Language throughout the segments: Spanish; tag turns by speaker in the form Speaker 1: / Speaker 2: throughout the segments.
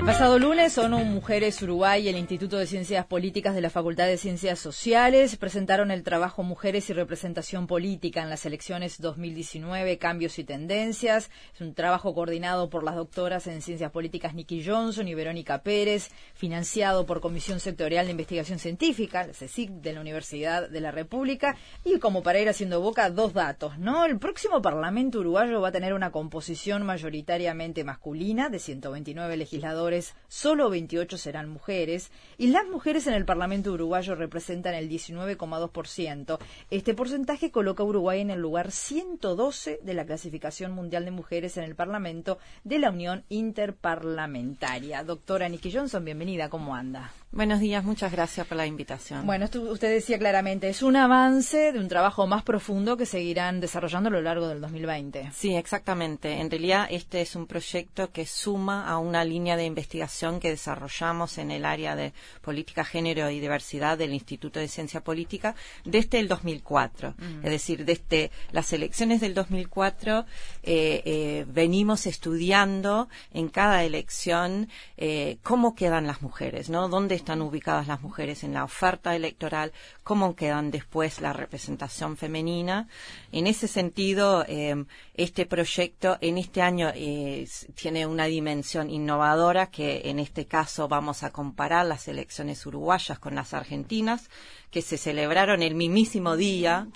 Speaker 1: El pasado lunes, ONU Mujeres Uruguay y el Instituto de Ciencias Políticas de la Facultad de Ciencias Sociales presentaron el trabajo Mujeres y Representación Política en las elecciones 2019, Cambios y Tendencias. Es un trabajo coordinado por las doctoras en Ciencias Políticas Nikki Johnson y Verónica Pérez, financiado por Comisión Sectorial de Investigación Científica, la CSIC de la Universidad de la República. Y como para ir haciendo boca, dos datos, ¿no? El próximo Parlamento uruguayo va a tener una composición mayoritariamente masculina de 129 legisladores solo 28 serán mujeres y las mujeres en el Parlamento uruguayo representan el 19,2%. Este porcentaje coloca a Uruguay en el lugar 112 de la clasificación mundial de mujeres en el Parlamento de la Unión Interparlamentaria. Doctora Nikki Johnson, bienvenida, ¿cómo anda?
Speaker 2: Buenos días, muchas gracias por la invitación.
Speaker 1: Bueno, usted decía claramente, es un avance de un trabajo más profundo que seguirán desarrollando a lo largo del 2020.
Speaker 2: Sí, exactamente. En realidad, este es un proyecto que suma a una línea de investigación que desarrollamos en el área de política, género y diversidad del Instituto de Ciencia Política desde el 2004. Mm. Es decir, desde las elecciones del 2004 eh, eh, venimos estudiando en cada elección eh, cómo quedan las mujeres, ¿no? ¿Dónde están ubicadas las mujeres en la oferta electoral, cómo quedan después la representación femenina. En ese sentido, eh, este proyecto en este año eh, tiene una dimensión innovadora que en este caso vamos a comparar las elecciones uruguayas con las argentinas que se celebraron el mismísimo día.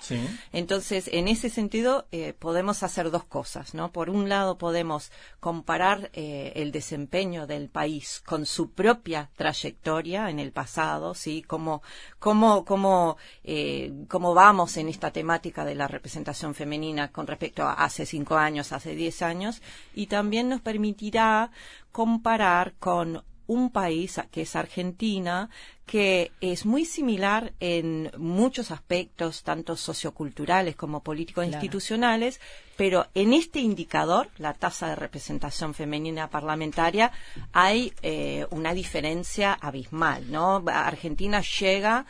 Speaker 2: Entonces, en ese sentido, eh, podemos hacer dos cosas, ¿no? Por un lado, podemos comparar eh, el desempeño del país con su propia trayectoria en el pasado, ¿sí? Cómo, cómo, cómo, eh, cómo vamos en esta temática de la representación femenina con respecto a hace cinco años, hace diez años, y también nos permitirá comparar con un país que es Argentina, que es muy similar en muchos aspectos, tanto socioculturales como políticos institucionales, pero en este indicador, la tasa de representación femenina parlamentaria, hay eh, una diferencia abismal, ¿no? Argentina llega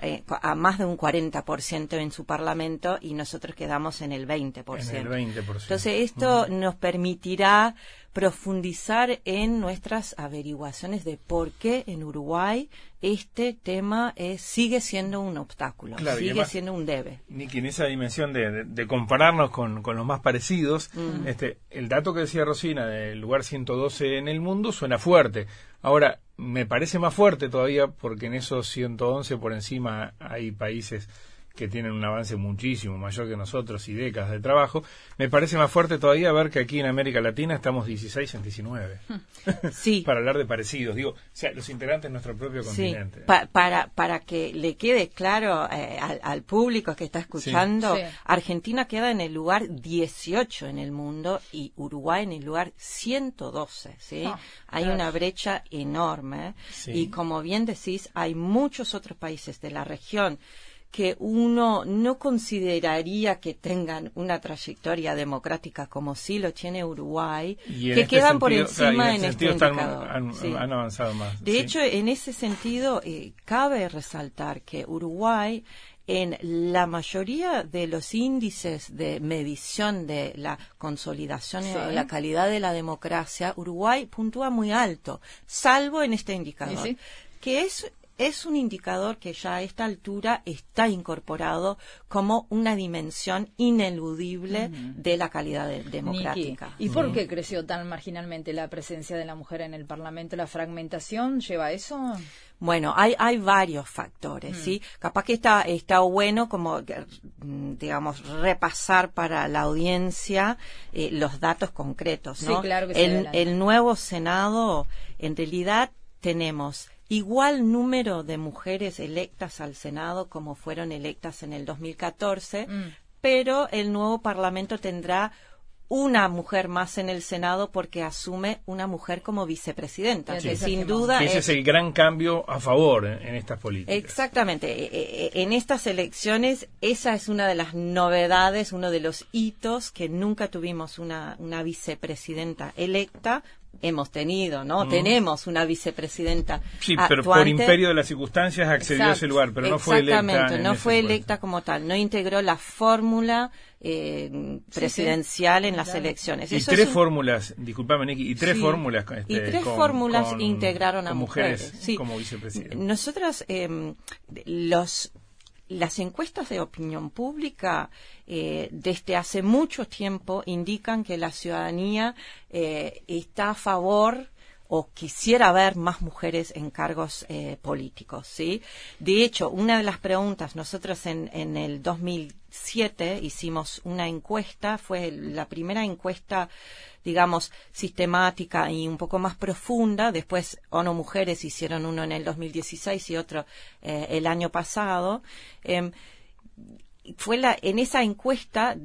Speaker 2: eh, a más de un 40% en su parlamento y nosotros quedamos en el 20%.
Speaker 3: En el 20%.
Speaker 2: Entonces, esto nos permitirá profundizar en nuestras averiguaciones de por qué en Uruguay este tema es, sigue siendo un obstáculo, sigue siendo un debe.
Speaker 3: Niki, en esa dimensión de, compararnos con, los más parecidos, mm. este, el dato que decía Rosina del lugar 112 en el mundo suena fuerte. Ahora, me parece más fuerte todavía porque en esos 111 por encima hay países que tienen un avance muchísimo mayor que nosotros y décadas de trabajo, me parece más fuerte todavía ver que aquí en América Latina estamos 16 en 19.
Speaker 2: Sí.
Speaker 3: para hablar de parecidos, digo, o sea, los integrantes de nuestro propio continente.
Speaker 2: para, para que le quede claro eh, al, público que está escuchando, Argentina queda en el lugar 18 en el mundo y Uruguay en el lugar 112, ¿sí? Ah, hay una brecha enorme y como bien decís, hay muchos otros países de la región que uno no consideraría que tengan una trayectoria democrática como sí lo tiene Uruguay, que
Speaker 3: este
Speaker 2: quedan por encima en, este indicador.
Speaker 3: Han, avanzado más.
Speaker 2: De hecho, en ese sentido, eh, cabe resaltar que Uruguay en la mayoría de los índices de medición de la consolidación y la calidad de la democracia, Uruguay puntúa muy alto, salvo en este indicador, que es es un indicador que ya a esta altura está incorporado como una dimensión ineludible de la calidad democrática.
Speaker 1: ¿Y por qué creció tan marginalmente la presencia de la mujer en el Parlamento? ¿La fragmentación lleva a eso?
Speaker 2: Bueno, hay, hay varios factores, ¿sí? Capaz que está, está bueno como, digamos, repasar para la audiencia eh, los datos concretos, ¿no?
Speaker 1: Sí, claro que
Speaker 2: el, el nuevo Senado, en realidad, tenemos igual número de mujeres electas al Senado como fueron electas en el 2014, mm. pero el nuevo Parlamento tendrá una mujer más en el Senado porque asume una mujer como vicepresidenta. sin duda.
Speaker 3: Ese es, el gran cambio a favor en, estas políticas.
Speaker 2: Exactamente. E, e, e, en estas elecciones, esa es una de las novedades, uno de los hitos que nunca tuvimos una, una vicepresidenta electa hemos tenido, ¿no? Tenemos una vicepresidenta.
Speaker 3: Sí, pero por imperio de las circunstancias accedió a ese lugar, pero no fue electa.
Speaker 2: Exactamente, no fue electa como tal, no integró la fórmula eh, presidencial en las elecciones.
Speaker 3: Y tres fórmulas, disculpame Nicky, y tres fórmulas.
Speaker 2: Este, y tres fórmulas integraron a mujeres,
Speaker 3: como vicepresidenta.
Speaker 2: Nosotras, eh, los las encuestas de opinión pública eh, desde hace mucho tiempo indican que la ciudadanía eh, está a favor o quisiera ver más mujeres en cargos eh, políticos, ¿sí? De hecho, una de las preguntas, nosotros en, el 2007 hicimos una encuesta, fue la primera encuesta digamos, sistemática y un poco más profunda. Después ONU Mujeres hicieron uno en el 2016 y otro eh, el año pasado. Em, fue la, en esa encuesta,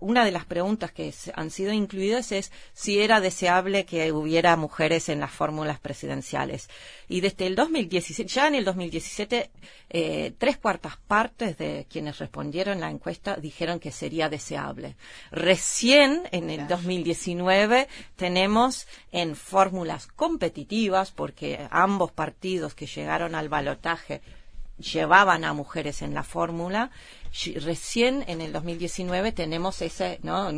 Speaker 2: una de las preguntas que han sido incluidas es si era deseable que hubiera mujeres en las fórmulas presidenciales. Y desde el 2017, ya en el 2017, eh, tres cuartas partes de quienes respondieron la encuesta dijeron que sería deseable. Recién en el 2019 tenemos en fórmulas competitivas, porque ambos partidos que llegaron al balotaje llevaban a mujeres en la fórmula, recién en el 2019 tenemos ese, ¿no?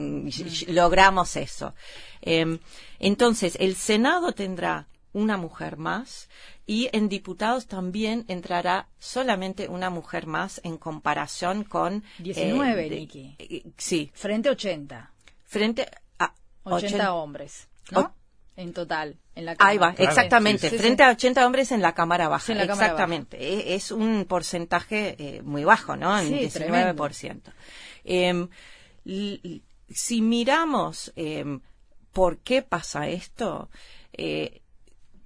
Speaker 2: Logramos eso. Em, entonces, el Senado tendrá una mujer más y en diputados también entrará solamente una mujer más en comparación con
Speaker 1: 19, eh,
Speaker 2: eh, sí.
Speaker 1: Frente a 80.
Speaker 2: Frente a
Speaker 1: 80, hombres, ¿no? En total. En la
Speaker 2: Ahí va, exactamente. Frente a 80 hombres en la Cámara Baja. exactamente. E, es, un porcentaje eh, muy bajo, ¿no? En 19%. Eh, si miramos eh, por qué pasa esto, eh,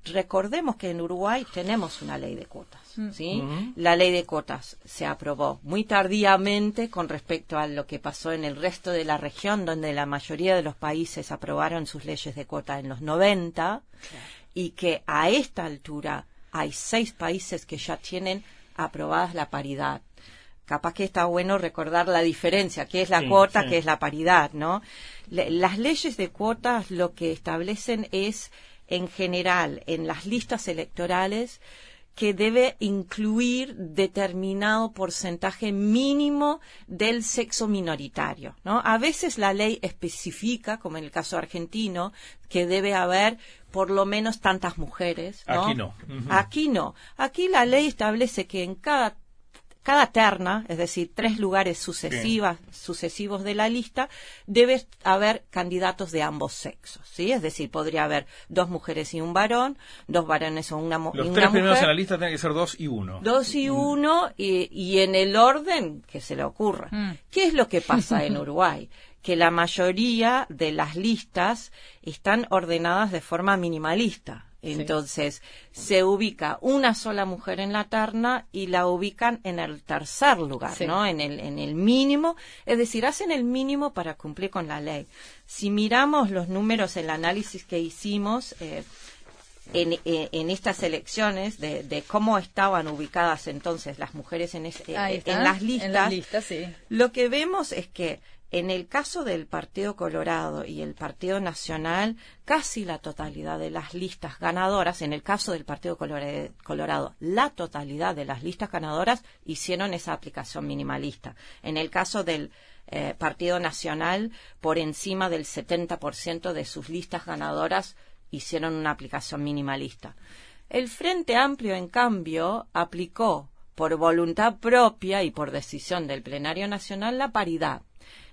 Speaker 2: recordemos que en Uruguay tenemos una ley de cuotas. Mm. ¿sí? La ley de cuotas se aprobó muy tardíamente con respecto a lo que pasó en el resto de la región, donde la mayoría de los países aprobaron sus leyes de cuota en los 90 y que a esta altura hay seis países que ya tienen aprobadas la paridad. Capaz que está bueno recordar la diferencia, qué es la cuota, qué es la paridad, ¿no? las leyes de cuotas lo que establecen es en general en las listas electorales que debe incluir determinado porcentaje mínimo del sexo minoritario. ¿no? A veces la ley especifica, como en el caso argentino, que debe haber por lo menos tantas mujeres.
Speaker 3: Aquí no.
Speaker 2: Aquí no. Aquí la ley establece que en cada cada terna, es decir, tres lugares sucesivas, sucesivos de la lista, debe haber candidatos de ambos sexos, ¿sí? Es decir, podría haber dos mujeres y un varón, dos varones o una, mujer.
Speaker 3: Los tres primeros en la lista tienen que ser dos y uno.
Speaker 2: Dos y mm. uno, y, en el orden que se le ocurra. Mm. ¿Qué es lo que pasa en Uruguay? que la mayoría de las listas están ordenadas de forma minimalista. Entonces, se ubica una sola mujer en la terna y la ubican en el tercer lugar, ¿no? En el, en el mínimo, es decir, hacen el mínimo para cumplir con la ley. Si miramos los números, el análisis que hicimos, eh, en, eh, en, estas elecciones de, cómo estaban ubicadas entonces las mujeres en, eh, en las listas, lo que vemos es que en el caso del Partido Colorado y el Partido Nacional, casi la totalidad de las listas ganadoras, en el caso del Partido Colorado, la totalidad de las listas ganadoras hicieron esa aplicación minimalista. En el caso del eh, Partido Nacional, por encima del 70% de sus listas ganadoras hicieron una aplicación minimalista. El Frente Amplio, en cambio, aplicó por voluntad propia y por decisión del Plenario Nacional la paridad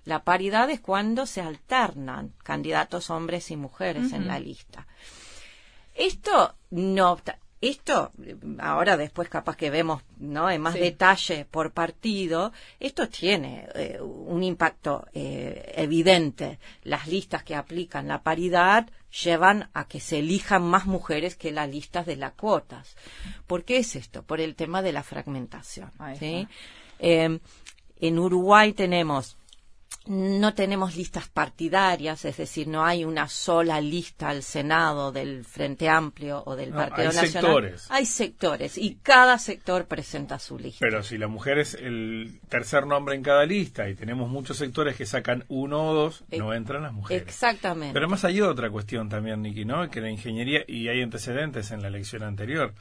Speaker 2: la paridad es cuando se alternan candidatos hombres y mujeres en la lista. Esto no esto ahora después capaz que vemos no en más detalle por partido esto tiene eh, un impacto eh, evidente las listas que aplican la paridad llevan a que se elijan más mujeres que las listas de las cuotas ¿por qué es esto? por el tema de la fragmentación ¿sí? Eh, en Uruguay tenemos no tenemos listas partidarias, es decir, no hay una sola lista al Senado del Frente Amplio o del
Speaker 3: No,
Speaker 2: Partido
Speaker 3: hay
Speaker 2: Nacional.
Speaker 3: sectores.
Speaker 2: Hay sectores y cada sector presenta su lista.
Speaker 3: Pero si la mujer es el tercer nombre en cada lista y tenemos muchos sectores que sacan uno o dos,
Speaker 2: Ex-
Speaker 3: no entran las mujeres.
Speaker 2: Exactamente.
Speaker 3: Pero además hay otra cuestión también, Niki, ¿no? Que la ingeniería, y hay antecedentes en la elección anterior,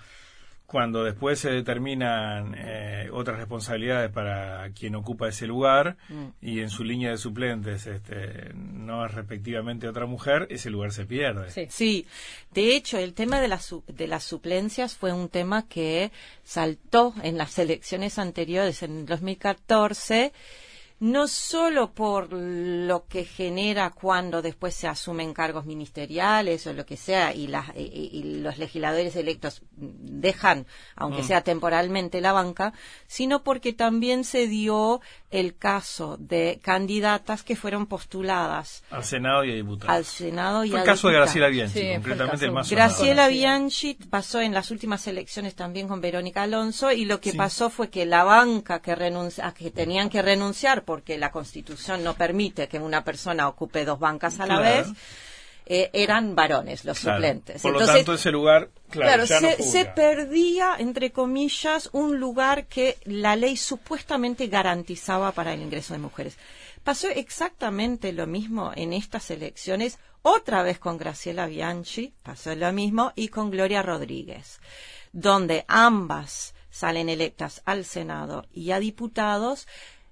Speaker 3: cuando después se determinan eh, otras responsabilidades para quien ocupa ese lugar
Speaker 2: Mm.
Speaker 3: y en su línea de suplentes este, no es respectivamente otra mujer, ese lugar se pierde.
Speaker 1: Sí.
Speaker 2: Sí, de hecho, el tema de las, su- de las suplencias fue un tema que saltó en las elecciones anteriores, en el 2014, no solo por lo que genera cuando después se asumen cargos ministeriales o lo que sea y, las, y, y- los legisladores electos dejan, aunque sea temporalmente, la banca, sino porque también se dio el caso de candidatas que fueron postuladas
Speaker 3: Al Senado y a diputados.
Speaker 2: al Senado y
Speaker 3: Fue
Speaker 2: a
Speaker 3: el caso de. Graciela Bianchi,
Speaker 1: Sí, fue el
Speaker 3: más.
Speaker 2: Graciela. Bianchi pasó en las últimas elecciones también con Verónica Alonso y lo que
Speaker 3: Sí.
Speaker 2: pasó fue que la banca que renuncia, que tenían que renunciar porque la Constitución no permite que una persona ocupe dos bancas a la vez, eh, eran varones los
Speaker 3: Claro.
Speaker 2: suplentes.
Speaker 3: Por lo
Speaker 2: Entonces,
Speaker 3: tanto, ese lugar, claro, ya
Speaker 2: se, se perdía, entre comillas, un lugar que la ley supuestamente garantizaba para el ingreso de mujeres. Pasó exactamente lo mismo en estas elecciones, otra vez con Graciela Bianchi, pasó lo mismo, y con Gloria Rodríguez, donde ambas salen electas al Senado y a diputados.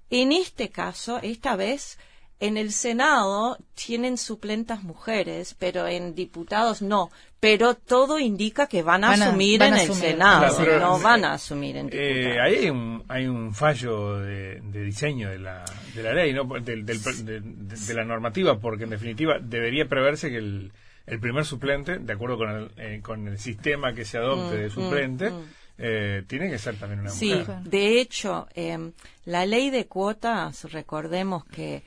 Speaker 2: En este caso, esta vez, en el Senado tienen suplentas mujeres, pero en diputados no. Pero todo indica que van a
Speaker 1: Van a-
Speaker 2: asumir
Speaker 1: van
Speaker 2: en
Speaker 1: a
Speaker 2: el
Speaker 1: asumir.
Speaker 2: Senado,
Speaker 3: Claro, pero,
Speaker 2: no
Speaker 3: eh,
Speaker 2: van a asumir en
Speaker 3: Eh,
Speaker 2: diputados.
Speaker 3: ahí hay un, hay un fallo de, de diseño de la, de la ley, ¿no? Del- del- de, de- de la normativa, porque en definitiva debería preverse que el, el primer suplente, de acuerdo con el, eh, con el sistema que se adopte
Speaker 2: Mm,
Speaker 3: de
Speaker 2: mm,
Speaker 3: suplente,
Speaker 2: mm.
Speaker 3: eh, tiene que ser también una
Speaker 2: Sí,
Speaker 3: mujer.
Speaker 2: de hecho, eh, la ley de cuotas, recordemos que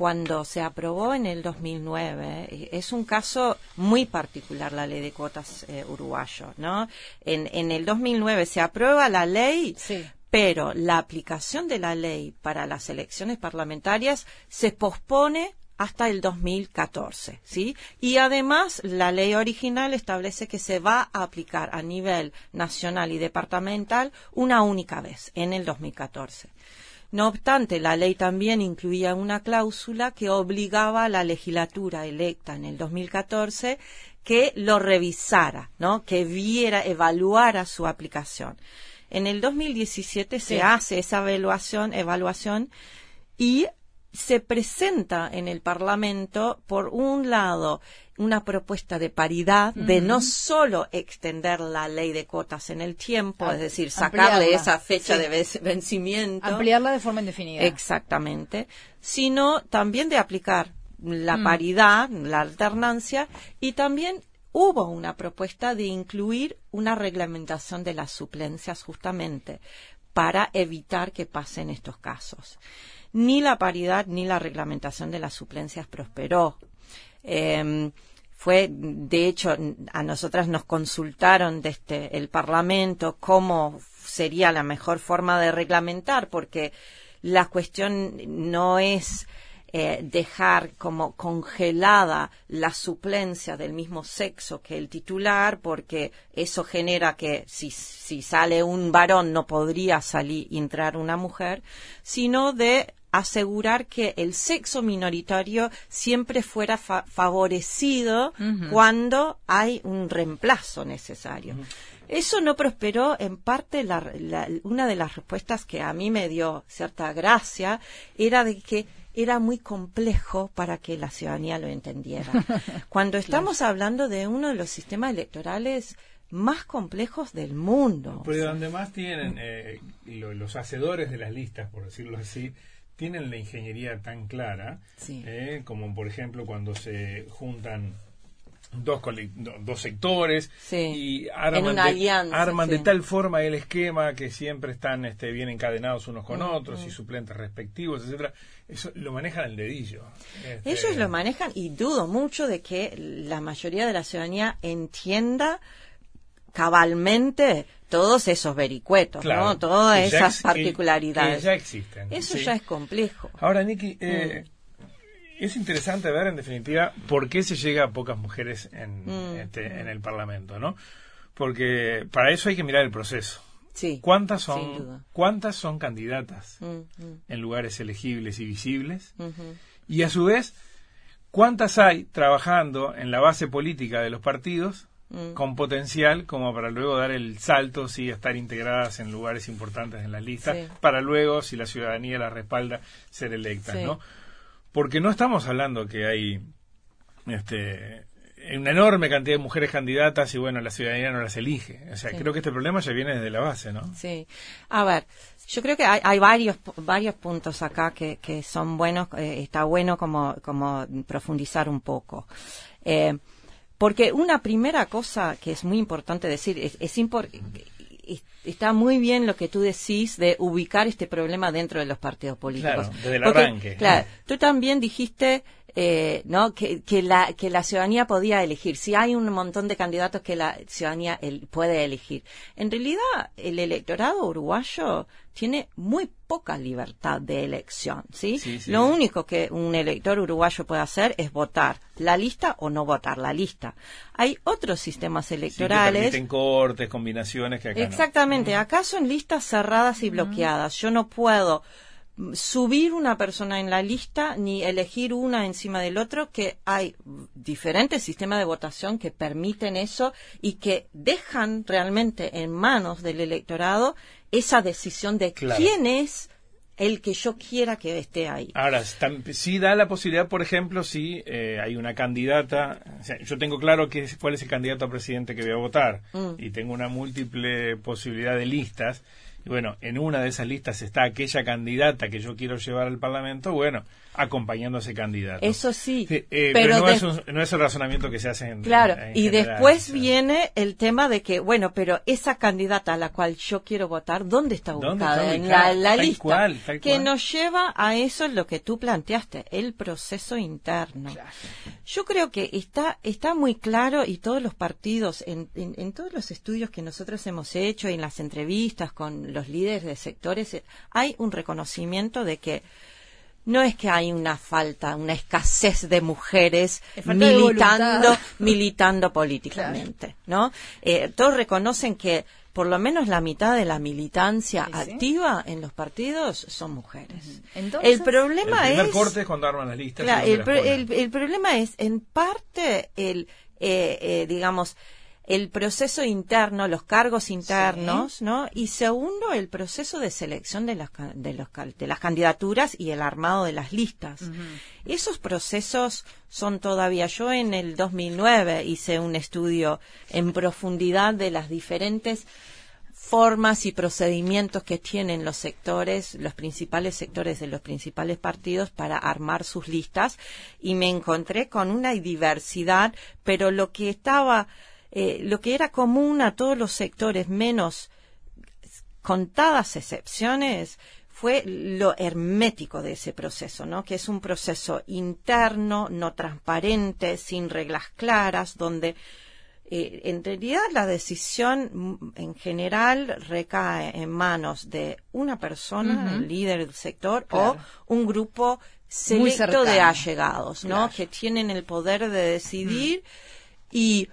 Speaker 2: cuando se aprobó en el 2009, eh, es un caso muy particular la ley de cuotas eh, uruguayo, ¿no? En, en el 2009 se aprueba la ley,
Speaker 1: Sí.
Speaker 2: pero la aplicación de la ley para las elecciones parlamentarias se pospone hasta el 2014, ¿sí? Y además la ley original establece que se va a aplicar a nivel nacional y departamental una única vez, en el 2014. No obstante, la ley también incluía una cláusula que obligaba a la legislatura electa en el 2014 que lo revisara, ¿no? Que viera, evaluara su aplicación. En el 2017 se hace esa evaluación, evaluación y se presenta en el Parlamento, por un lado, una propuesta de paridad, de no solo extender la ley de cuotas en el tiempo,
Speaker 1: Am-
Speaker 2: es decir, sacarle
Speaker 1: ampliarla.
Speaker 2: esa fecha
Speaker 1: Sí.
Speaker 2: de vencimiento.
Speaker 1: Ampliarla de forma indefinida.
Speaker 2: Exactamente, sino también de aplicar la
Speaker 1: Mm.
Speaker 2: paridad, la alternancia, y también hubo una propuesta de incluir una reglamentación de las suplencias justamente para evitar que pasen estos casos. Ni la paridad ni la reglamentación de las suplencias prosperó. Em, fue, de hecho, a nosotras nos consultaron desde el Parlamento cómo sería la mejor forma de reglamentar, porque la cuestión no es eh, dejar como congelada la suplencia del mismo sexo que el titular, porque eso genera que si, si sale un varón no podría salir entrar una mujer, sino de asegurar que el sexo minoritario siempre fuera fa- favorecido cuando hay un reemplazo necesario. Eso no prosperó, en parte la- la- una de las respuestas que a mí me dio cierta gracia era de que era muy complejo para que la ciudadanía lo entendiera. Cuando estamos hablando de uno de los sistemas electorales más complejos del mundo.
Speaker 3: Pero donde más tienen eh, lo- los hacedores de las listas, por decirlo así, tienen la ingeniería tan clara,
Speaker 2: Sí.
Speaker 3: eh, como por ejemplo cuando se juntan dos, dos sectores
Speaker 2: Sí.
Speaker 3: y arman, de,
Speaker 2: alianza,
Speaker 3: arman de
Speaker 2: sí.
Speaker 3: tal forma el esquema que siempre están este, bien encadenados unos con otros y suplentes respectivos, etcétera Eso lo manejan al dedillo. Este,
Speaker 2: Ellos lo manejan y dudo mucho de que la mayoría de la ciudadanía entienda cabalmente todos esos vericuetos,
Speaker 3: claro,
Speaker 2: ¿no? Todas esas
Speaker 3: ex-
Speaker 2: particularidades.
Speaker 3: que ya existen.
Speaker 2: Eso
Speaker 3: sí.
Speaker 2: ya es complejo.
Speaker 3: Ahora, Nicky, eh, es interesante ver, en definitiva, por qué se llega a pocas mujeres en,
Speaker 2: Mm.
Speaker 3: este, en el Parlamento, ¿no? Porque para eso hay que mirar el proceso.
Speaker 2: Sí.
Speaker 3: ¿Cuántas son. ¿cuántas son candidatas
Speaker 2: Mm, mm,
Speaker 3: en lugares elegibles y visibles? Y a su vez, ¿cuántas hay trabajando en la base política de los partidos
Speaker 2: Mm.
Speaker 3: con potencial como para luego dar el salto, sí, estar integradas en lugares importantes en las listas,
Speaker 2: Sí.
Speaker 3: para luego, si la ciudadanía las respalda, ser electas,
Speaker 2: Sí.
Speaker 3: ¿no? Porque no estamos hablando que hay este una enorme cantidad de mujeres candidatas y bueno, la ciudadanía no las elige. O sea,
Speaker 2: Sí.
Speaker 3: creo que este problema ya viene desde la base, ¿no?
Speaker 2: Sí. A ver, yo creo que hay, hay varios varios puntos acá que, que son buenos. eh, está bueno como, como profundizar un poco. Eh, porque una primera cosa que es muy importante decir, es, es impor- es- está muy bien lo que tú decís de ubicar este problema dentro de los partidos políticos.
Speaker 3: Claro, desde el
Speaker 2: Porque,
Speaker 3: arranque.
Speaker 2: Claro, tú también dijiste eh, no que, que la que la ciudadanía podía elegir. Si hay un montón de candidatos que la ciudadanía el- puede elegir. En realidad el electorado uruguayo tiene muy poca libertad de elección sí,
Speaker 3: Sí, sí.
Speaker 2: lo único que un elector uruguayo puede hacer es votar la lista o no votar la lista. Hay otros sistemas
Speaker 3: Sí, que
Speaker 2: electorales
Speaker 3: permiten cortes, combinaciones que acá no.
Speaker 2: Exactamente, acá son listas cerradas y bloqueadas. Yo no puedo subir una persona en la lista ni elegir una encima del otro, que hay diferentes sistemas de votación que permiten eso y que dejan realmente en manos del electorado esa decisión de
Speaker 3: Claro.
Speaker 2: quién es el que yo quiera que esté ahí.
Speaker 3: Ahora, sí da la posibilidad, por ejemplo, si eh, hay una candidata, o sea, yo tengo claro que, es- cuál es el candidato a presidente que voy a votar
Speaker 2: Mm.
Speaker 3: y tengo una múltiple posibilidad de listas, y bueno, en una de esas listas está aquella candidata que yo quiero llevar al Parlamento, bueno, acompañando a ese candidato.
Speaker 2: Eso sí,
Speaker 3: Sí, eh,
Speaker 2: pero
Speaker 3: pero, no,
Speaker 2: de-
Speaker 3: es un- no es el razonamiento que se hace en
Speaker 2: Claro,
Speaker 3: en
Speaker 2: y
Speaker 3: general,
Speaker 2: después viene el tema de que, bueno, pero esa candidata a la cual yo quiero votar, ¿dónde está
Speaker 3: ¿Dónde
Speaker 2: ubicada? en la, la
Speaker 3: Tal
Speaker 2: lista.
Speaker 3: cual, tal
Speaker 2: que
Speaker 3: cual.
Speaker 2: nos lleva a eso lo que tú planteaste, el proceso interno. Yo creo que está, está muy claro y todos los partidos, en, en, en todos los estudios que nosotros hemos hecho y en las entrevistas con los líderes de sectores, eh, hay un reconocimiento de que no es que hay una falta, una escasez de mujeres
Speaker 1: Es falta de
Speaker 2: militando, militando políticamente, ¿no? Eh, todos reconocen que por lo menos la mitad de la militancia
Speaker 1: Sí, sí.
Speaker 2: activa en los partidos son mujeres.
Speaker 1: Entonces-
Speaker 2: el problema
Speaker 3: el primer
Speaker 2: es
Speaker 3: corte es cuando arman las listas. y
Speaker 2: Claro,
Speaker 3: donde
Speaker 2: el,
Speaker 3: las
Speaker 2: pro-
Speaker 3: ponen.
Speaker 2: el- el problema es, en parte, el, eh, eh, digamos, el proceso interno, los cargos internos, ¿no? Y segundo, el proceso de selección de las, de, los, de las candidaturas y el armado de las listas. Esos procesos son todavía, yo en el 2009 hice un estudio en profundidad de las diferentes formas y procedimientos que tienen los sectores, los principales sectores de los principales partidos para armar sus listas y me encontré con una diversidad, pero lo que estaba, eh, lo que era común a todos los sectores, menos contadas excepciones, fue lo hermético de ese proceso, ¿no? Que es un proceso interno, no transparente, sin reglas claras, donde eh, en realidad la decisión mm, en general recae en manos de una persona, el líder del sector,
Speaker 1: Claro.
Speaker 2: o un grupo selecto de allegados, ¿no?
Speaker 1: Claro.
Speaker 2: Que tienen el poder de decidir y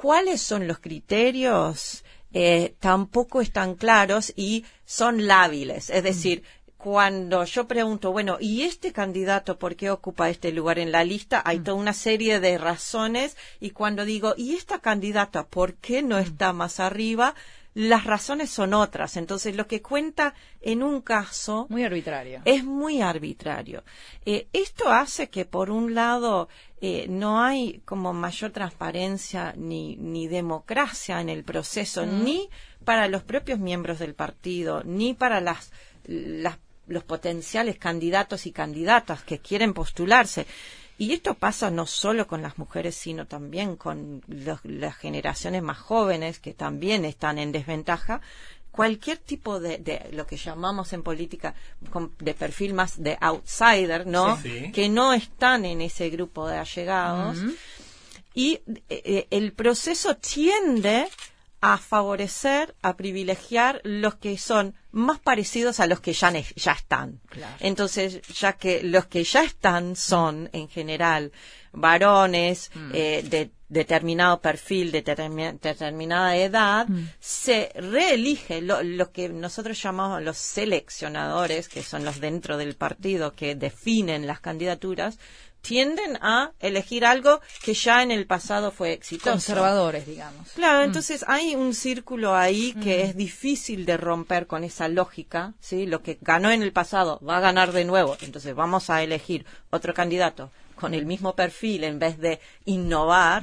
Speaker 2: cuáles son los criterios eh, tampoco están claros y son lábiles. Es decir, cuando yo pregunto, bueno, ¿y este candidato por qué ocupa este lugar en la lista? Hay toda una serie de razones y cuando digo, ¿y esta candidata por qué no está más arriba? Las razones son otras. Entonces, lo que cuenta en un caso
Speaker 1: Muy arbitrario.
Speaker 2: es muy arbitrario. Eh, esto hace que, por un lado, eh, no hay como mayor transparencia ni, ni democracia en el proceso, ni para los propios miembros del partido, ni para las, las- los potenciales candidatos y candidatas que quieren postularse. Y esto pasa no solo con las mujeres, sino también con los- las generaciones más jóvenes que también están en desventaja. Cualquier tipo de, de lo que llamamos en política de perfil más de outsider, ¿no?
Speaker 3: Sí, sí.
Speaker 2: Que no están en ese grupo de allegados. Y eh, eh, el proceso tiende a favorecer, a privilegiar los que son más parecidos a los que ya, ya están. Entonces, ya que los que ya están son, en general, varones mm. eh, de determinado perfil, de determinada edad, mm. se reelige lo, que nosotros llamamos los seleccionadores, que son los dentro del partido que definen las candidaturas, tienden a elegir algo que ya en el pasado fue exitoso.
Speaker 1: Conservadores, digamos.
Speaker 2: Claro, mm. entonces hay un círculo ahí que es difícil de romper con esa lógica, ¿sí? Lo que ganó en el pasado va a ganar de nuevo, entonces vamos a elegir otro candidato con el mismo perfil en vez de innovar.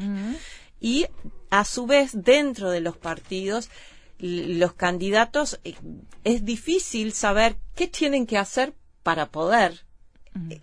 Speaker 2: Y a su vez, dentro de los partidos, los candidatos, eh, es difícil saber qué tienen que hacer para poder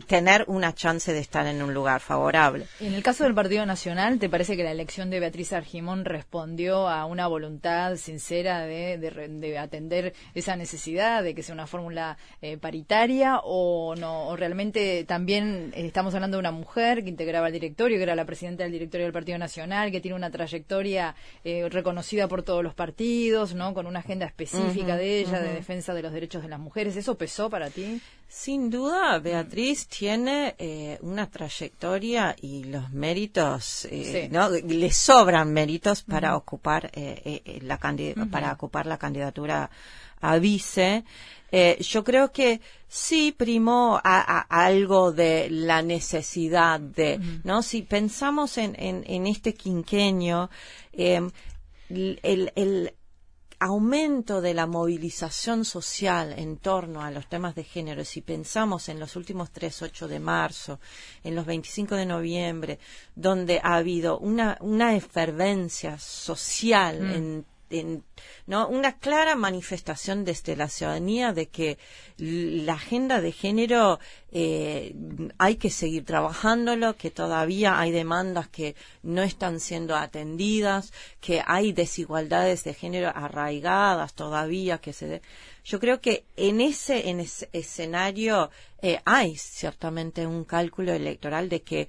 Speaker 2: tener una chance de estar en un lugar favorable.
Speaker 1: En el caso del Partido Nacional, ¿te parece que la elección de Beatriz Argimón respondió a una voluntad sincera de, de, atender esa necesidad de que sea una fórmula eh, paritaria o no? O realmente también estamos hablando de una mujer que integraba el directorio, que era la presidenta del directorio del Partido Nacional, que tiene una trayectoria eh, reconocida por todos los partidos, ¿no? Con una agenda específica de ella, de defensa de los derechos de las mujeres. ¿Eso pesó para ti?
Speaker 2: Sin duda, Beatriz tiene eh, una trayectoria y los méritos, eh, ¿no? Le sobran méritos para ocupar eh, la para ocupar la candidatura a vice. yo creo que sí primó a, algo de la necesidad de, ¿no? Si pensamos en, en, en este quinquenio, el, el aumento de la movilización social en torno a los temas de género, si pensamos en los últimos 3, 8 de marzo, en los 25 de noviembre, donde ha habido una, una efervencia social mm. en ¿no? una clara manifestación desde la ciudadanía de que la agenda de género eh, hay que seguir trabajándolo, que todavía hay demandas que no están siendo atendidas, que hay desigualdades de género arraigadas todavía que se yo creo que en ese, en ese escenario eh, hay ciertamente un cálculo electoral de que,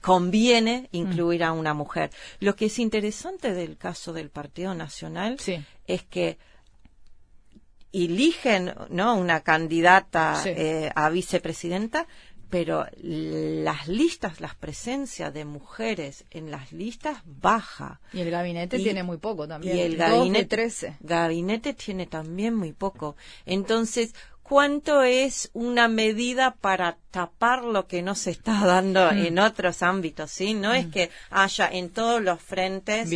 Speaker 2: conviene incluir a una mujer. Lo que es interesante del caso del Partido Nacional es que eligen ¿no? una candidata eh, a vicepresidenta pero las listas, las presencias de mujeres en las listas baja.
Speaker 1: Y el gabinete tiene muy poco también.
Speaker 2: Y el gabinete, gabinete tiene también muy poco. Entonces, cuánto es una medida para tapar lo que no se está dando mm. en otros ámbitos, ¿sí? No es mm. que haya en todos los frentes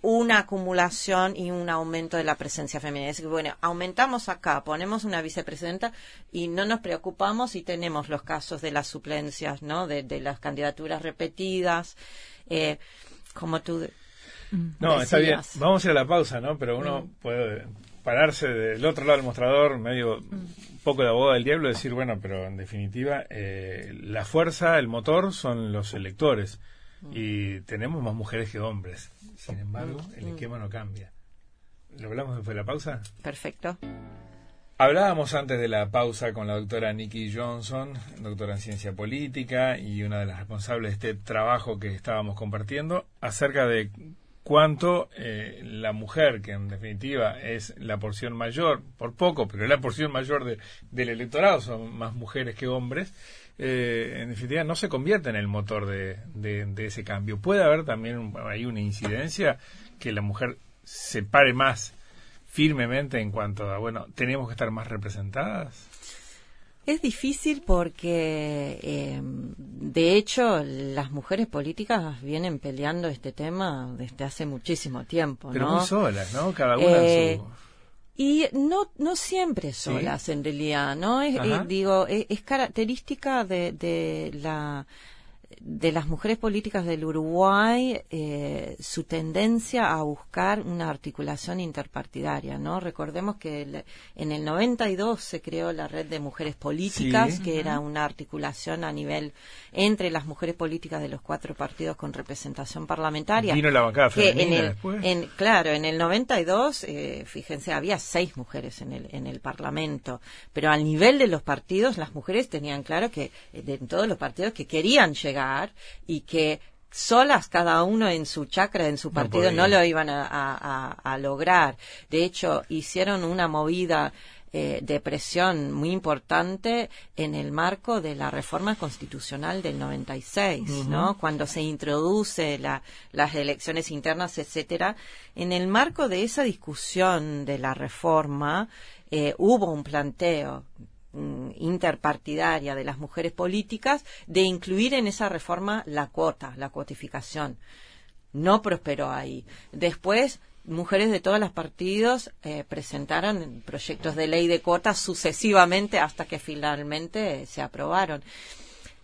Speaker 2: una acumulación y un aumento de la presencia femenina. Es que, bueno, aumentamos acá, ponemos una vicepresidenta y no nos preocupamos y tenemos los casos de las suplencias, ¿no? De, las candidaturas repetidas, eh, como tú...
Speaker 3: Mm. No, está bien. Vamos a ir a la pausa, ¿no? Pero uno puede pararse del otro lado del mostrador, medio poco de abogado del diablo, decir, bueno, pero en definitiva, eh, la fuerza, el motor son los electores. Y tenemos más mujeres que hombres. Sin embargo, el mm. esquema no cambia. ¿Lo hablamos después de la pausa?
Speaker 2: Perfecto.
Speaker 3: Hablábamos antes de la pausa con la doctora Nikki Johnson, doctora en ciencia política y una de las responsables de este trabajo que estábamos compartiendo, acerca de cuanto eh, la mujer, que en definitiva es la porción mayor, por poco, pero la porción mayor del electorado, son más mujeres que hombres, eh, en definitiva no se convierte en el motor de, de, ese cambio. Puede haber también ahí una incidencia que la mujer se pare más firmemente en cuanto a, bueno, tenemos que estar más representadas.
Speaker 2: Es difícil porque, eh, de hecho, las mujeres políticas vienen peleando este tema desde hace muchísimo tiempo.
Speaker 3: Pero muy solas, ¿no? Cada una en su... Eh,
Speaker 2: y no, no siempre solas, en realidad, ¿no? Es, eh, digo, es, característica de, de la de las mujeres políticas del Uruguay eh, su tendencia a buscar una articulación interpartidaria, ¿no? Recordemos que en el 92 se creó la red de mujeres políticas, que era una articulación a nivel entre las mujeres políticas de los cuatro partidos con representación parlamentaria.
Speaker 3: Vino la bancada
Speaker 2: en el, claro, en el 92, eh, fíjense, había seis mujeres en el, en el Parlamento, pero al nivel de los partidos, las mujeres tenían claro que, en todos los partidos, que querían llegar y que solas, cada uno en su chacra, en su partido, no, lo iban a, lograr. De hecho, hicieron una movida eh, de presión muy importante en el marco de la reforma constitucional del 96, ¿no? Cuando se introduce las elecciones internas, etcétera. En el marco de esa discusión de la reforma, eh, hubo un planteo interpartidaria de las mujeres políticas de incluir en esa reforma la cuota, la cuotificación. No prosperó ahí. Después, mujeres de todos los partidos eh, presentaron proyectos de ley de cuotas sucesivamente hasta que finalmente se aprobaron.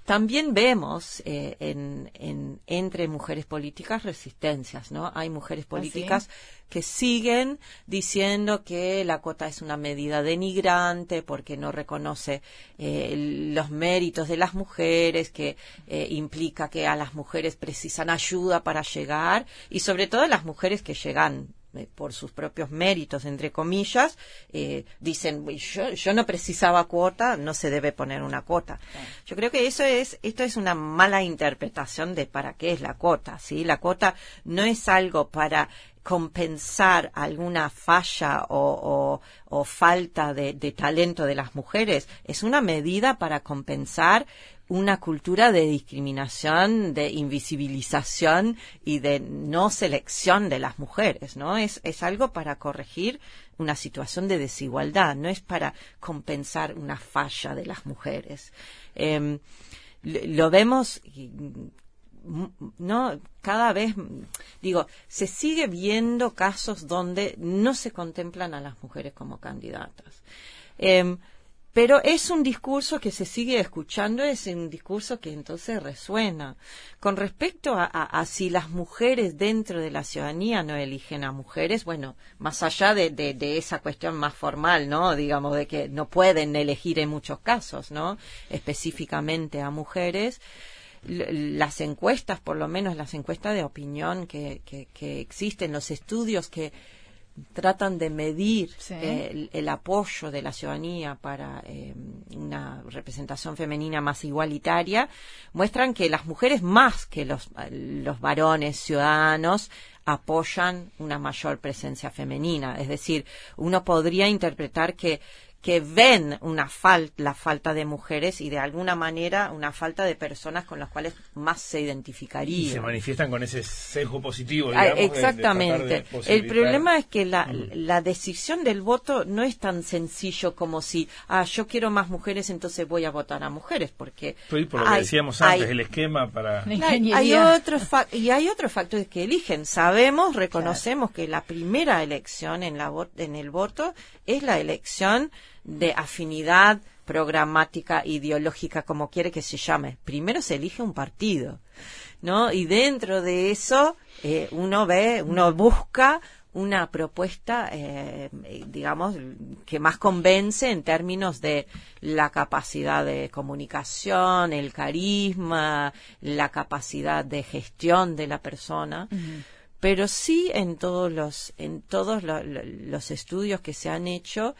Speaker 2: También vemos eh, en, entre mujeres políticas resistencias, ¿no? Hay mujeres ¿Ah, políticas que siguen diciendo que la cuota es una medida denigrante porque no reconoce eh, los méritos de las mujeres, que eh, implica que a las mujeres precisan ayuda para llegar y sobre todo las mujeres que llegan eh, por sus propios méritos, entre comillas, eh, dicen, yo, yo, no precisaba cuota, no se debe poner una cuota. Yo creo que eso es, esto es una mala interpretación de para qué es la cuota, ¿sí? La cuota no es algo para compensar alguna falla o, falta de, talento de las mujeres, es una medida para compensar una cultura de discriminación, de invisibilización y de no selección de las mujeres, ¿no? Es, es algo para corregir una situación de desigualdad, no es para compensar una falla de las mujeres. Em, lo vemos no cada vez digo se sigue viendo casos donde no se contemplan a las mujeres como candidatas em, pero es un discurso que se sigue escuchando, es un discurso que entonces resuena. Con respecto a, si las mujeres dentro de la ciudadanía no eligen a mujeres, bueno, más allá de, de, esa cuestión más formal, ¿no? Digamos, de que no pueden elegir en muchos casos, ¿no? Específicamente a mujeres las encuestas, por lo menos las encuestas de opinión que, que, existen, los estudios que tratan de medir el, apoyo de la ciudadanía para eh, una representación femenina más igualitaria, muestran que las mujeres más que los, los varones ciudadanos apoyan una mayor presencia femenina. Es decir, uno podría interpretar que que ven una falta, la falta de mujeres y de alguna manera una falta de personas con las cuales más se identificaría. Y
Speaker 3: se manifiestan con ese sesgo positivo.
Speaker 2: Ah, exactamente. El problema es que la, la, decisión del voto no es tan sencillo como si, ah, yo quiero más mujeres, entonces voy a votar a mujeres, porque...
Speaker 3: por lo que decíamos antes, el esquema para...
Speaker 2: Hay, otros y hay otros factores que eligen. Sabemos, reconocemos que la primera elección en, la, en el voto es la elección de afinidad programática, ideológica, como quiere que se llame. Primero se elige un partido, ¿no? Y dentro de eso eh, uno ve, uno busca una propuesta, eh, digamos, que más convence en términos de la capacidad de comunicación, el carisma, la capacidad de gestión de la persona. Pero sí en todos los, en todos los estudios que se han hecho,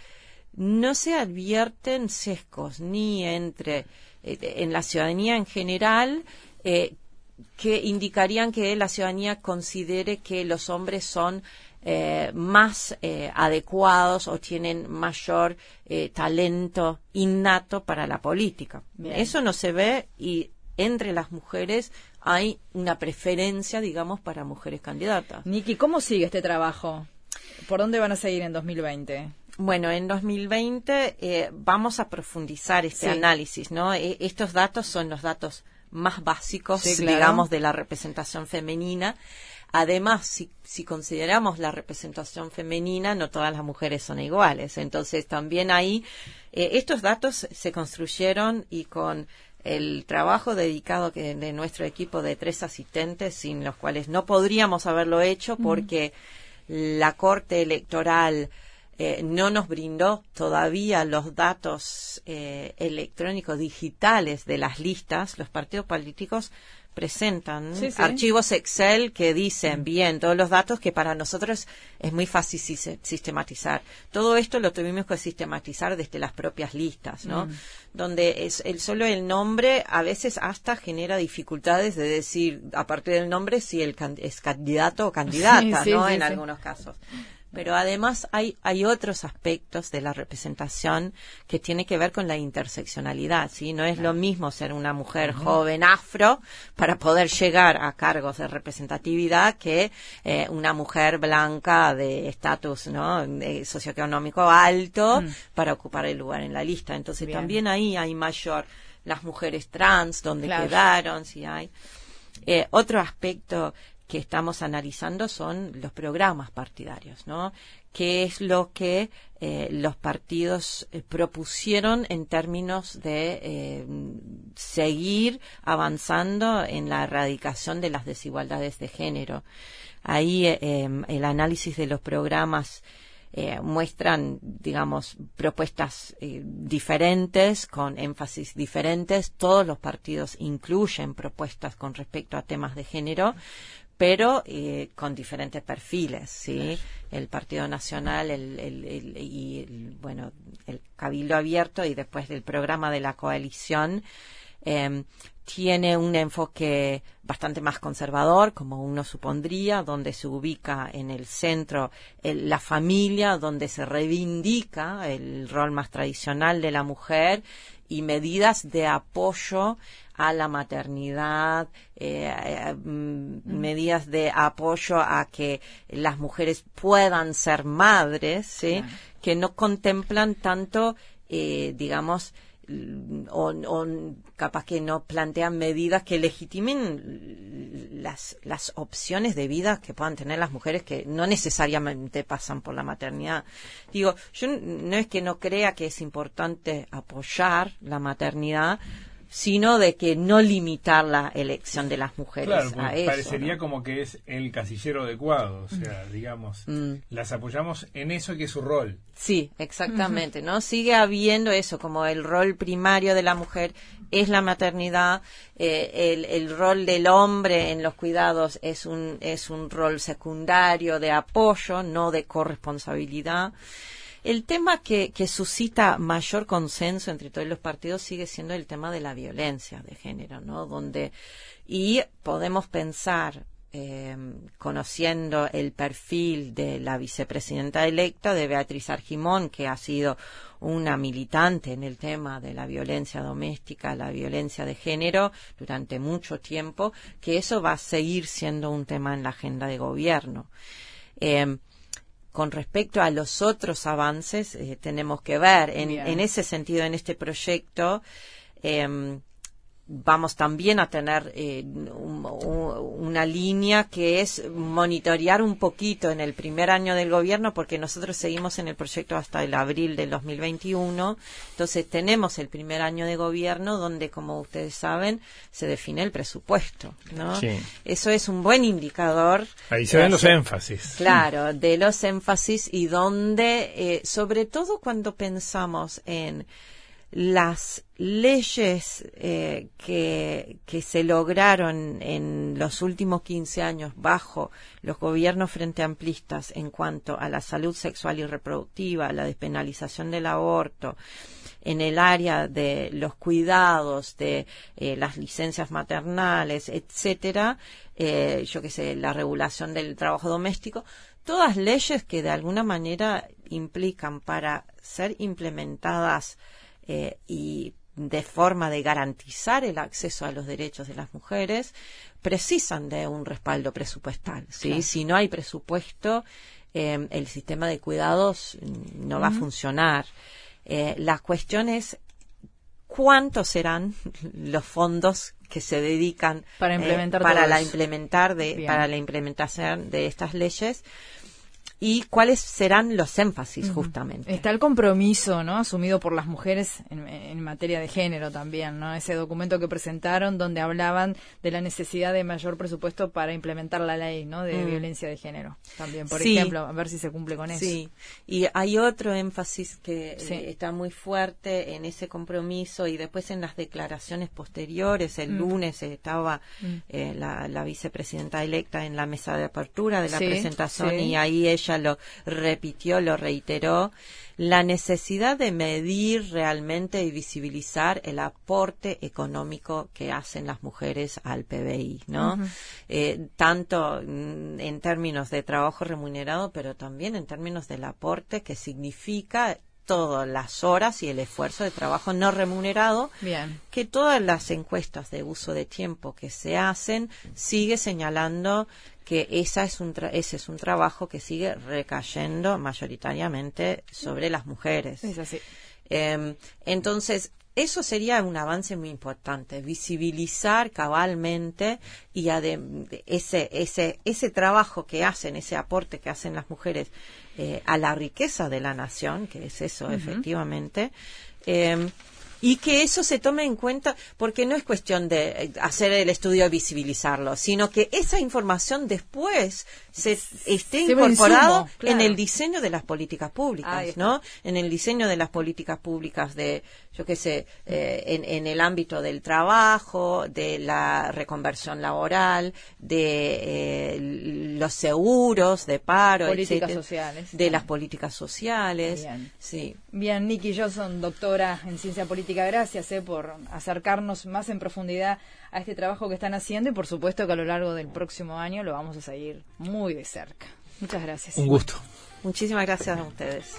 Speaker 2: no se advierten sesgos ni entre eh, en la ciudadanía en general eh, que indicarían que la ciudadanía considere que los hombres son eh, más adecuados o tienen mayor talento innato para la política. Eso no se ve y entre las mujeres hay una preferencia, digamos, para mujeres candidatas.
Speaker 1: Niki, ¿cómo sigue este trabajo? ¿Por dónde van a seguir en 2020?
Speaker 2: Bueno, en 2020 eh, vamos a profundizar este análisis, ¿no? E, estos datos son los datos más básicos, digamos, de la representación femenina. Además, si, si, consideramos la representación femenina, no todas las mujeres son iguales. Entonces, también ahí, eh, estos datos se construyeron y con el trabajo dedicado que, de nuestro equipo de tres asistentes, sin los cuales no podríamos haberlo hecho porque la Corte Electoral eh, no nos brindó todavía los datos eh, electrónicos digitales de las listas, los partidos políticos presentan archivos Excel que dicen bien todos los datos que para nosotros es muy fácil sistematizar. Todo esto lo tuvimos que sistematizar desde las propias listas, ¿no?
Speaker 1: Mm.
Speaker 2: Donde es el solo el nombre a veces hasta genera dificultades de decir a partir del nombre si el es candidato o candidata,
Speaker 1: Sí,
Speaker 2: ¿no? en algunos casos. Pero además hay, hay otros aspectos de la representación que tiene que ver con la interseccionalidad, ¿sí? No es lo mismo ser una mujer joven afro para poder llegar a cargos de representatividad que eh, una mujer blanca de estatus, ¿no? De socioeconómico alto para ocupar el lugar en la lista. Entonces
Speaker 1: Bien.
Speaker 2: también ahí hay mayor las mujeres trans, donde
Speaker 1: Claro.
Speaker 2: quedaron, si hay. Eh, otro aspecto que estamos analizando son los programas partidarios, ¿no? ¿Qué es lo que eh, los partidos eh, propusieron en términos de eh, seguir avanzando en la erradicación de las desigualdades de género? Ahí eh, em, el análisis de los programas eh, muestran, digamos, propuestas eh, diferentes, con énfasis diferentes. Todos los partidos incluyen propuestas con respecto a temas de género, pero eh, con diferentes perfiles, ¿sí? El Partido Nacional el, el- el- y, el, bueno, el Cabildo Abierto y después del programa de la coalición eh, tiene un enfoque bastante más conservador, como uno supondría, donde se ubica en el centro el- la familia, donde se reivindica el rol más tradicional de la mujer y medidas de apoyo a la maternidad, eh, eh, mm, medidas de apoyo a que las mujeres puedan ser madres, ¿sí?
Speaker 1: Claro.
Speaker 2: que no contemplan tanto, eh, digamos, o, o capaz que no plantean medidas que legitimen las, las opciones de vida que puedan tener las mujeres que no necesariamente pasan por la maternidad. Digo, yo no es que no crea que es importante apoyar la maternidad, sino de que no limitar la elección de las mujeres
Speaker 3: Claro,
Speaker 2: a eso.
Speaker 3: parecería
Speaker 2: ¿no?
Speaker 3: como que es el casillero adecuado, o sea, digamos,
Speaker 2: Mm.
Speaker 3: las apoyamos en eso que es su rol.
Speaker 2: Sí, exactamente, ¿no? Sigue habiendo eso, como el rol primario de la mujer es la maternidad, eh, el, el rol del hombre en los cuidados es un, es un rol secundario de apoyo, no de corresponsabilidad. El tema que, que suscita mayor consenso entre todos los partidos sigue siendo el tema de la violencia de género, ¿no? Donde, y podemos pensar, eh, conociendo el perfil de la vicepresidenta electa, de Beatriz Argimón, que ha sido una militante en el tema de la violencia doméstica, la violencia de género, durante mucho tiempo, que eso va a seguir siendo un tema en la agenda de gobierno. Eh, con respecto a los otros avances, eh, tenemos que ver en, en ese sentido, en este proyecto, em, vamos también a tener eh, un- un- una línea que es monitorear un poquito en el primer año del gobierno, porque nosotros seguimos en el proyecto hasta el abril del 2021. Entonces tenemos el primer año de gobierno donde, como ustedes saben, se define el presupuesto. ¿no?
Speaker 3: Sí.
Speaker 2: Eso es un buen indicador.
Speaker 3: Ahí se ven los énfasis.
Speaker 2: Claro, de los énfasis y donde, eh, sobre todo cuando pensamos en las leyes eh, que, que se lograron en los últimos 15 años bajo los gobiernos frente amplistas en cuanto a la salud sexual y reproductiva, la despenalización del aborto, en el área de los cuidados, de eh, las licencias maternales, etcétera, eh, yo que sé, la regulación del trabajo doméstico, todas leyes que de alguna manera implican para ser implementadas eh, y de forma de garantizar el acceso a los derechos de las mujeres, precisan de un respaldo presupuestal. ¿sí?
Speaker 1: Claro.
Speaker 2: Si no hay presupuesto, eh, el sistema de cuidados no va a funcionar. Eh, la cuestión es cuántos serán los fondos que se dedican
Speaker 1: Para
Speaker 2: eh,
Speaker 1: implementar
Speaker 2: para la implementar de
Speaker 1: Bien.
Speaker 2: para la implementación de estas leyes y cuáles serán los énfasis justamente.
Speaker 1: Está el compromiso, ¿no? Asumido por las mujeres en, materia de género también, ¿no? Ese documento que presentaron donde hablaban de la necesidad de mayor presupuesto para implementar la ley, ¿no? De mm. violencia de género. También, por ejemplo, a ver si se cumple con eso.
Speaker 2: Sí. Y hay otro énfasis que eh, está muy fuerte en ese compromiso y después en las declaraciones posteriores. El mm. lunes estaba mm. eh, la, vicepresidenta electa en la mesa de apertura de la presentación y ahí ella lo repitió, lo reiteró, la necesidad de medir realmente y visibilizar el aporte económico que hacen las mujeres al PBI, ¿no? Eh, tanto mm, en términos de trabajo remunerado, pero también en términos del aporte que significa todas las horas y el esfuerzo de trabajo no remunerado que todas las encuestas de uso de tiempo que se hacen sigue señalando que esa es un ese es un trabajo que sigue recayendo mayoritariamente sobre las mujeres.
Speaker 1: Es así.
Speaker 2: Em, entonces, eso sería un avance muy importante, visibilizar cabalmente y ese, ese, ese trabajo que hacen, ese aporte que hacen las mujeres eh, a la riqueza de la nación, que es eso efectivamente, eh, y que eso se tome en cuenta porque no es cuestión de eh, hacer el estudio y visibilizarlo, sino que esa información después se esté incorporado en el diseño de las políticas públicas, ¿no? En el diseño de las políticas públicas de, yo qué sé, eh, en, el ámbito del trabajo, de la reconversión laboral, de eh, los seguros de paro,
Speaker 1: políticas sociales,
Speaker 2: de las políticas sociales,
Speaker 1: Bien.
Speaker 2: sí.
Speaker 1: Bien, Nikki Johnson, doctora en ciencia política gracias eh, por acercarnos más en profundidad a este trabajo que están haciendo y por supuesto que a lo largo del próximo año lo vamos a seguir muy de cerca. Muchas gracias.
Speaker 3: Un gusto.
Speaker 2: Muchísimas gracias a ustedes.